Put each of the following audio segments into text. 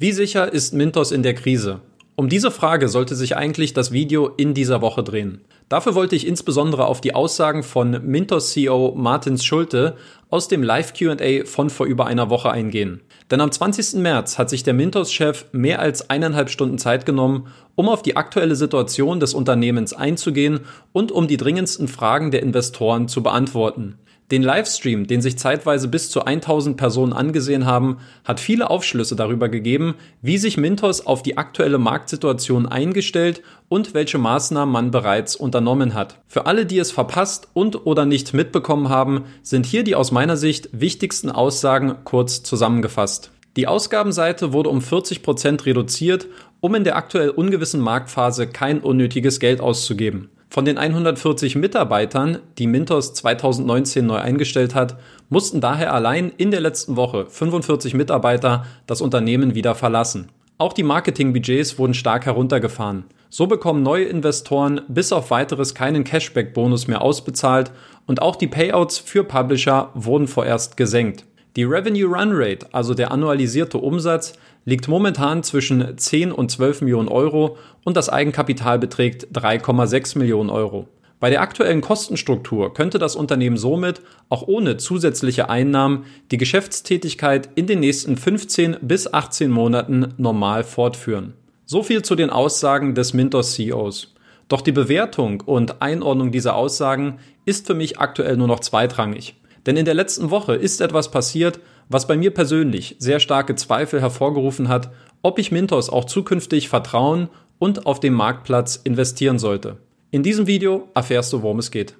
Wie sicher ist Mintos in der Krise? Um diese Frage sollte sich eigentlich das Video in dieser Woche drehen. Dafür wollte ich insbesondere auf die Aussagen von Mintos CEO Martins Schulte aus dem Live QA von vor über einer Woche eingehen. Denn am 20. März hat sich der Mintos-Chef mehr als eineinhalb Stunden Zeit genommen, um auf die aktuelle Situation des Unternehmens einzugehen und um die dringendsten Fragen der Investoren zu beantworten. Den Livestream, den sich zeitweise bis zu 1000 Personen angesehen haben, hat viele Aufschlüsse darüber gegeben, wie sich Mintos auf die aktuelle Marktsituation eingestellt und welche Maßnahmen man bereits unternommen hat. Für alle, die es verpasst und oder nicht mitbekommen haben, sind hier die aus meiner Sicht wichtigsten Aussagen kurz zusammengefasst. Die Ausgabenseite wurde um 40 Prozent reduziert, um in der aktuell ungewissen Marktphase kein unnötiges Geld auszugeben. Von den 140 Mitarbeitern, die Mintos 2019 neu eingestellt hat, mussten daher allein in der letzten Woche 45 Mitarbeiter das Unternehmen wieder verlassen. Auch die Marketingbudgets wurden stark heruntergefahren. So bekommen neue Investoren bis auf weiteres keinen Cashback-Bonus mehr ausbezahlt und auch die Payouts für Publisher wurden vorerst gesenkt. Die Revenue Run Rate, also der annualisierte Umsatz, liegt momentan zwischen 10 und 12 Millionen Euro und das Eigenkapital beträgt 3,6 Millionen Euro. Bei der aktuellen Kostenstruktur könnte das Unternehmen somit auch ohne zusätzliche Einnahmen die Geschäftstätigkeit in den nächsten 15 bis 18 Monaten normal fortführen. So viel zu den Aussagen des Mintos CEOs. Doch die Bewertung und Einordnung dieser Aussagen ist für mich aktuell nur noch zweitrangig. Denn in der letzten Woche ist etwas passiert, was bei mir persönlich sehr starke Zweifel hervorgerufen hat, ob ich Mintos auch zukünftig vertrauen und auf dem Marktplatz investieren sollte. In diesem Video erfährst du, worum es geht.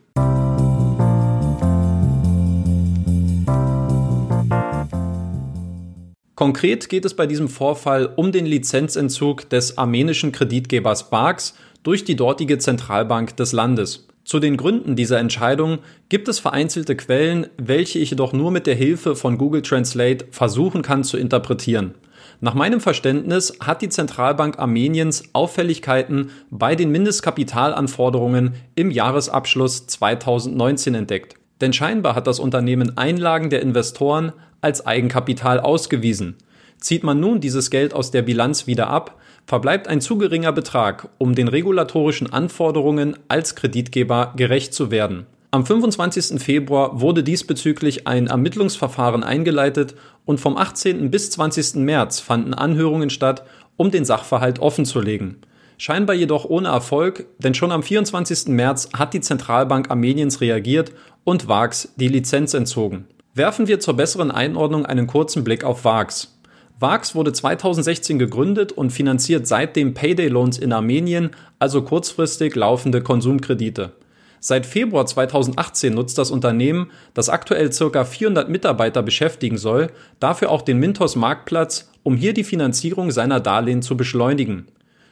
Konkret geht es bei diesem Vorfall um den Lizenzentzug des armenischen Kreditgebers Barks durch die dortige Zentralbank des Landes. Zu den Gründen dieser Entscheidung gibt es vereinzelte Quellen, welche ich jedoch nur mit der Hilfe von Google Translate versuchen kann zu interpretieren. Nach meinem Verständnis hat die Zentralbank Armeniens Auffälligkeiten bei den Mindestkapitalanforderungen im Jahresabschluss 2019 entdeckt. Denn scheinbar hat das Unternehmen Einlagen der Investoren als Eigenkapital ausgewiesen. Zieht man nun dieses Geld aus der Bilanz wieder ab, verbleibt ein zu geringer Betrag, um den regulatorischen Anforderungen als Kreditgeber gerecht zu werden. Am 25. Februar wurde diesbezüglich ein Ermittlungsverfahren eingeleitet und vom 18. bis 20. März fanden Anhörungen statt, um den Sachverhalt offenzulegen. Scheinbar jedoch ohne Erfolg, denn schon am 24. März hat die Zentralbank Armeniens reagiert und VAX die Lizenz entzogen. Werfen wir zur besseren Einordnung einen kurzen Blick auf VAX. VAX wurde 2016 gegründet und finanziert seitdem Payday Loans in Armenien, also kurzfristig laufende Konsumkredite. Seit Februar 2018 nutzt das Unternehmen, das aktuell ca. 400 Mitarbeiter beschäftigen soll, dafür auch den Mintos Marktplatz, um hier die Finanzierung seiner Darlehen zu beschleunigen.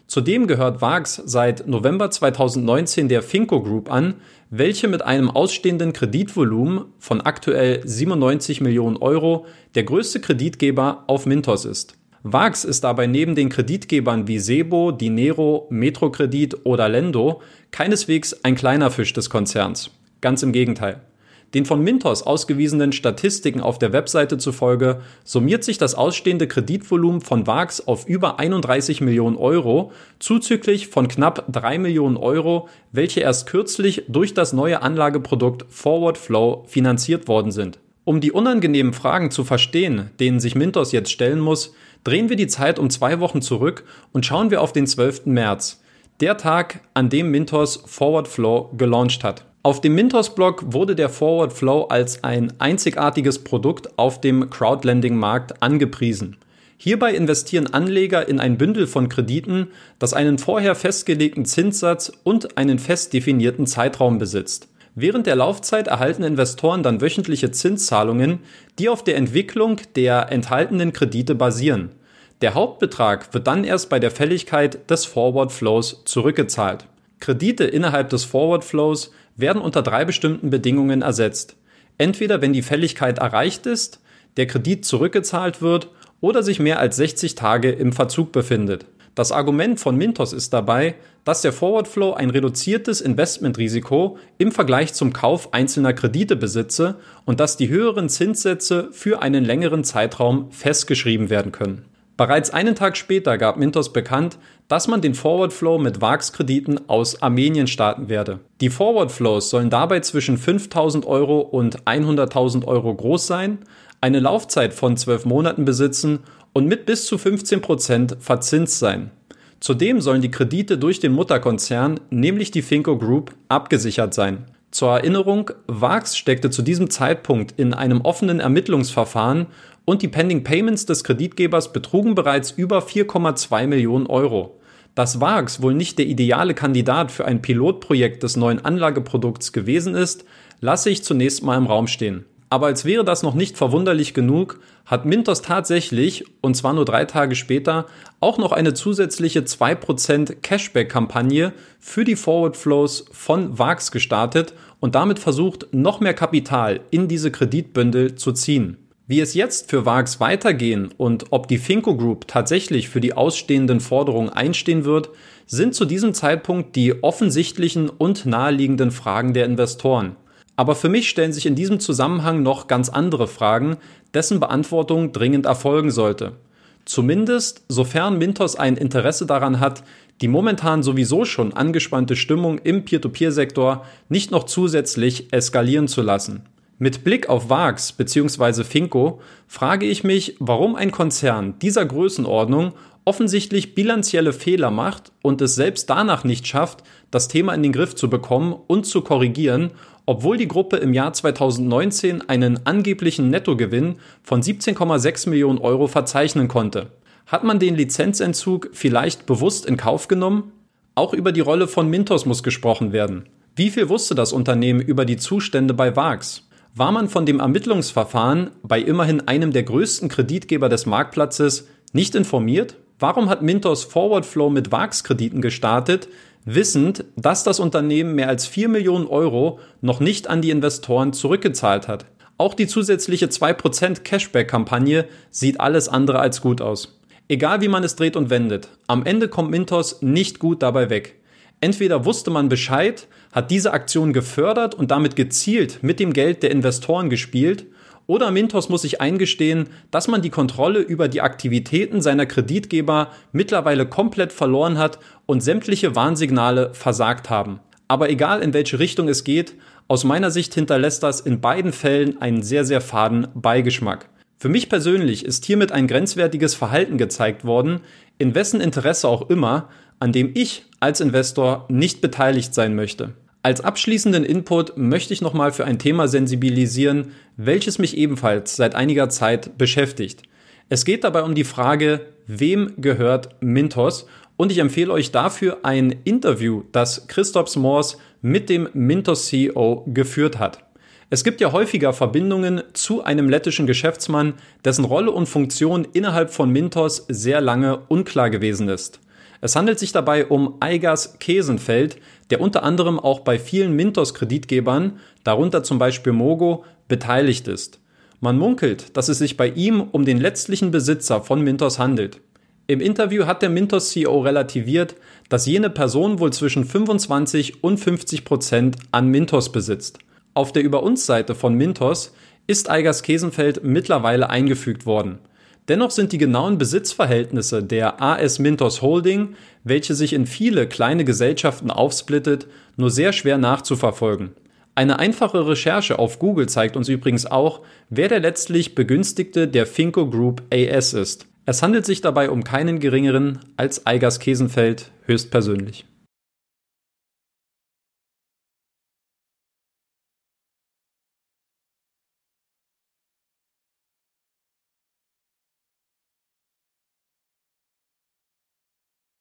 Zudem gehört VAX seit November 2019 der Finco Group an, welche mit einem ausstehenden Kreditvolumen von aktuell 97 Millionen Euro der größte Kreditgeber auf Mintos ist. VAX ist dabei neben den Kreditgebern wie Sebo, Dinero, Metrokredit oder Lendo keineswegs ein kleiner Fisch des Konzerns. Ganz im Gegenteil. Den von Mintos ausgewiesenen Statistiken auf der Webseite zufolge summiert sich das ausstehende Kreditvolumen von VAX auf über 31 Millionen Euro, zuzüglich von knapp 3 Millionen Euro, welche erst kürzlich durch das neue Anlageprodukt Forward Flow finanziert worden sind. Um die unangenehmen Fragen zu verstehen, denen sich Mintos jetzt stellen muss, drehen wir die Zeit um zwei Wochen zurück und schauen wir auf den 12. März, der Tag, an dem Mintos Forward Flow gelauncht hat. Auf dem Mintos-Blog wurde der Forward Flow als ein einzigartiges Produkt auf dem Crowdlending-Markt angepriesen. Hierbei investieren Anleger in ein Bündel von Krediten, das einen vorher festgelegten Zinssatz und einen fest definierten Zeitraum besitzt. Während der Laufzeit erhalten Investoren dann wöchentliche Zinszahlungen, die auf der Entwicklung der enthaltenen Kredite basieren. Der Hauptbetrag wird dann erst bei der Fälligkeit des Forward Flows zurückgezahlt. Kredite innerhalb des Forward Flows werden unter drei bestimmten Bedingungen ersetzt. Entweder wenn die Fälligkeit erreicht ist, der Kredit zurückgezahlt wird oder sich mehr als 60 Tage im Verzug befindet. Das Argument von Mintos ist dabei, dass der Forward Flow ein reduziertes Investmentrisiko im Vergleich zum Kauf einzelner Kredite besitze und dass die höheren Zinssätze für einen längeren Zeitraum festgeschrieben werden können. Bereits einen Tag später gab Mintos bekannt, dass man den Forward Flow mit VAX-Krediten aus Armenien starten werde. Die Forward Flows sollen dabei zwischen 5000 Euro und 100.000 Euro groß sein, eine Laufzeit von 12 Monaten besitzen und mit bis zu 15 Prozent verzinst sein. Zudem sollen die Kredite durch den Mutterkonzern, nämlich die Finco Group, abgesichert sein. Zur Erinnerung, VAX steckte zu diesem Zeitpunkt in einem offenen Ermittlungsverfahren und die Pending Payments des Kreditgebers betrugen bereits über 4,2 Millionen Euro. Dass VAX wohl nicht der ideale Kandidat für ein Pilotprojekt des neuen Anlageprodukts gewesen ist, lasse ich zunächst mal im Raum stehen. Aber als wäre das noch nicht verwunderlich genug, hat Mintos tatsächlich, und zwar nur drei Tage später, auch noch eine zusätzliche 2% Cashback-Kampagne für die Forward Flows von VAX gestartet und damit versucht, noch mehr Kapital in diese Kreditbündel zu ziehen. Wie es jetzt für VAX weitergehen und ob die Finco Group tatsächlich für die ausstehenden Forderungen einstehen wird, sind zu diesem Zeitpunkt die offensichtlichen und naheliegenden Fragen der Investoren. Aber für mich stellen sich in diesem Zusammenhang noch ganz andere Fragen, dessen Beantwortung dringend erfolgen sollte. Zumindest sofern Mintos ein Interesse daran hat, die momentan sowieso schon angespannte Stimmung im Peer-to-Peer-Sektor nicht noch zusätzlich eskalieren zu lassen. Mit Blick auf VAX bzw. Finco frage ich mich, warum ein Konzern dieser Größenordnung offensichtlich bilanzielle Fehler macht und es selbst danach nicht schafft, das Thema in den Griff zu bekommen und zu korrigieren, obwohl die Gruppe im Jahr 2019 einen angeblichen Nettogewinn von 17,6 Millionen Euro verzeichnen konnte. Hat man den Lizenzentzug vielleicht bewusst in Kauf genommen? Auch über die Rolle von Mintos muss gesprochen werden. Wie viel wusste das Unternehmen über die Zustände bei VAX? War man von dem Ermittlungsverfahren bei immerhin einem der größten Kreditgeber des Marktplatzes nicht informiert? Warum hat Mintos Forward Flow mit VAX-Krediten gestartet, wissend, dass das Unternehmen mehr als 4 Millionen Euro noch nicht an die Investoren zurückgezahlt hat. Auch die zusätzliche 2% Cashback-Kampagne sieht alles andere als gut aus. Egal wie man es dreht und wendet, am Ende kommt Mintos nicht gut dabei weg. Entweder wusste man Bescheid, hat diese Aktion gefördert und damit gezielt mit dem Geld der Investoren gespielt, oder Mintos muss sich eingestehen, dass man die Kontrolle über die Aktivitäten seiner Kreditgeber mittlerweile komplett verloren hat und sämtliche Warnsignale versagt haben. Aber egal in welche Richtung es geht, aus meiner Sicht hinterlässt das in beiden Fällen einen sehr, sehr faden Beigeschmack. Für mich persönlich ist hiermit ein grenzwertiges Verhalten gezeigt worden, in wessen Interesse auch immer, an dem ich als Investor nicht beteiligt sein möchte. Als abschließenden Input möchte ich nochmal für ein Thema sensibilisieren, welches mich ebenfalls seit einiger Zeit beschäftigt. Es geht dabei um die Frage, wem gehört Mintos? Und ich empfehle euch dafür ein Interview, das Christoph Smors mit dem Mintos CEO geführt hat. Es gibt ja häufiger Verbindungen zu einem lettischen Geschäftsmann, dessen Rolle und Funktion innerhalb von Mintos sehr lange unklar gewesen ist. Es handelt sich dabei um Eigas Kesenfeld, der unter anderem auch bei vielen Mintos-Kreditgebern, darunter zum Beispiel Mogo, beteiligt ist. Man munkelt, dass es sich bei ihm um den letztlichen Besitzer von Mintos handelt. Im Interview hat der Mintos-CEO relativiert, dass jene Person wohl zwischen 25 und 50 Prozent an Mintos besitzt. Auf der Über uns Seite von Mintos ist Eigers Kesenfeld mittlerweile eingefügt worden. Dennoch sind die genauen Besitzverhältnisse der AS Mintos Holding, welche sich in viele kleine Gesellschaften aufsplittet, nur sehr schwer nachzuverfolgen. Eine einfache Recherche auf Google zeigt uns übrigens auch, wer der letztlich Begünstigte der Finco Group AS ist. Es handelt sich dabei um keinen geringeren als Eigers Kesenfeld höchstpersönlich.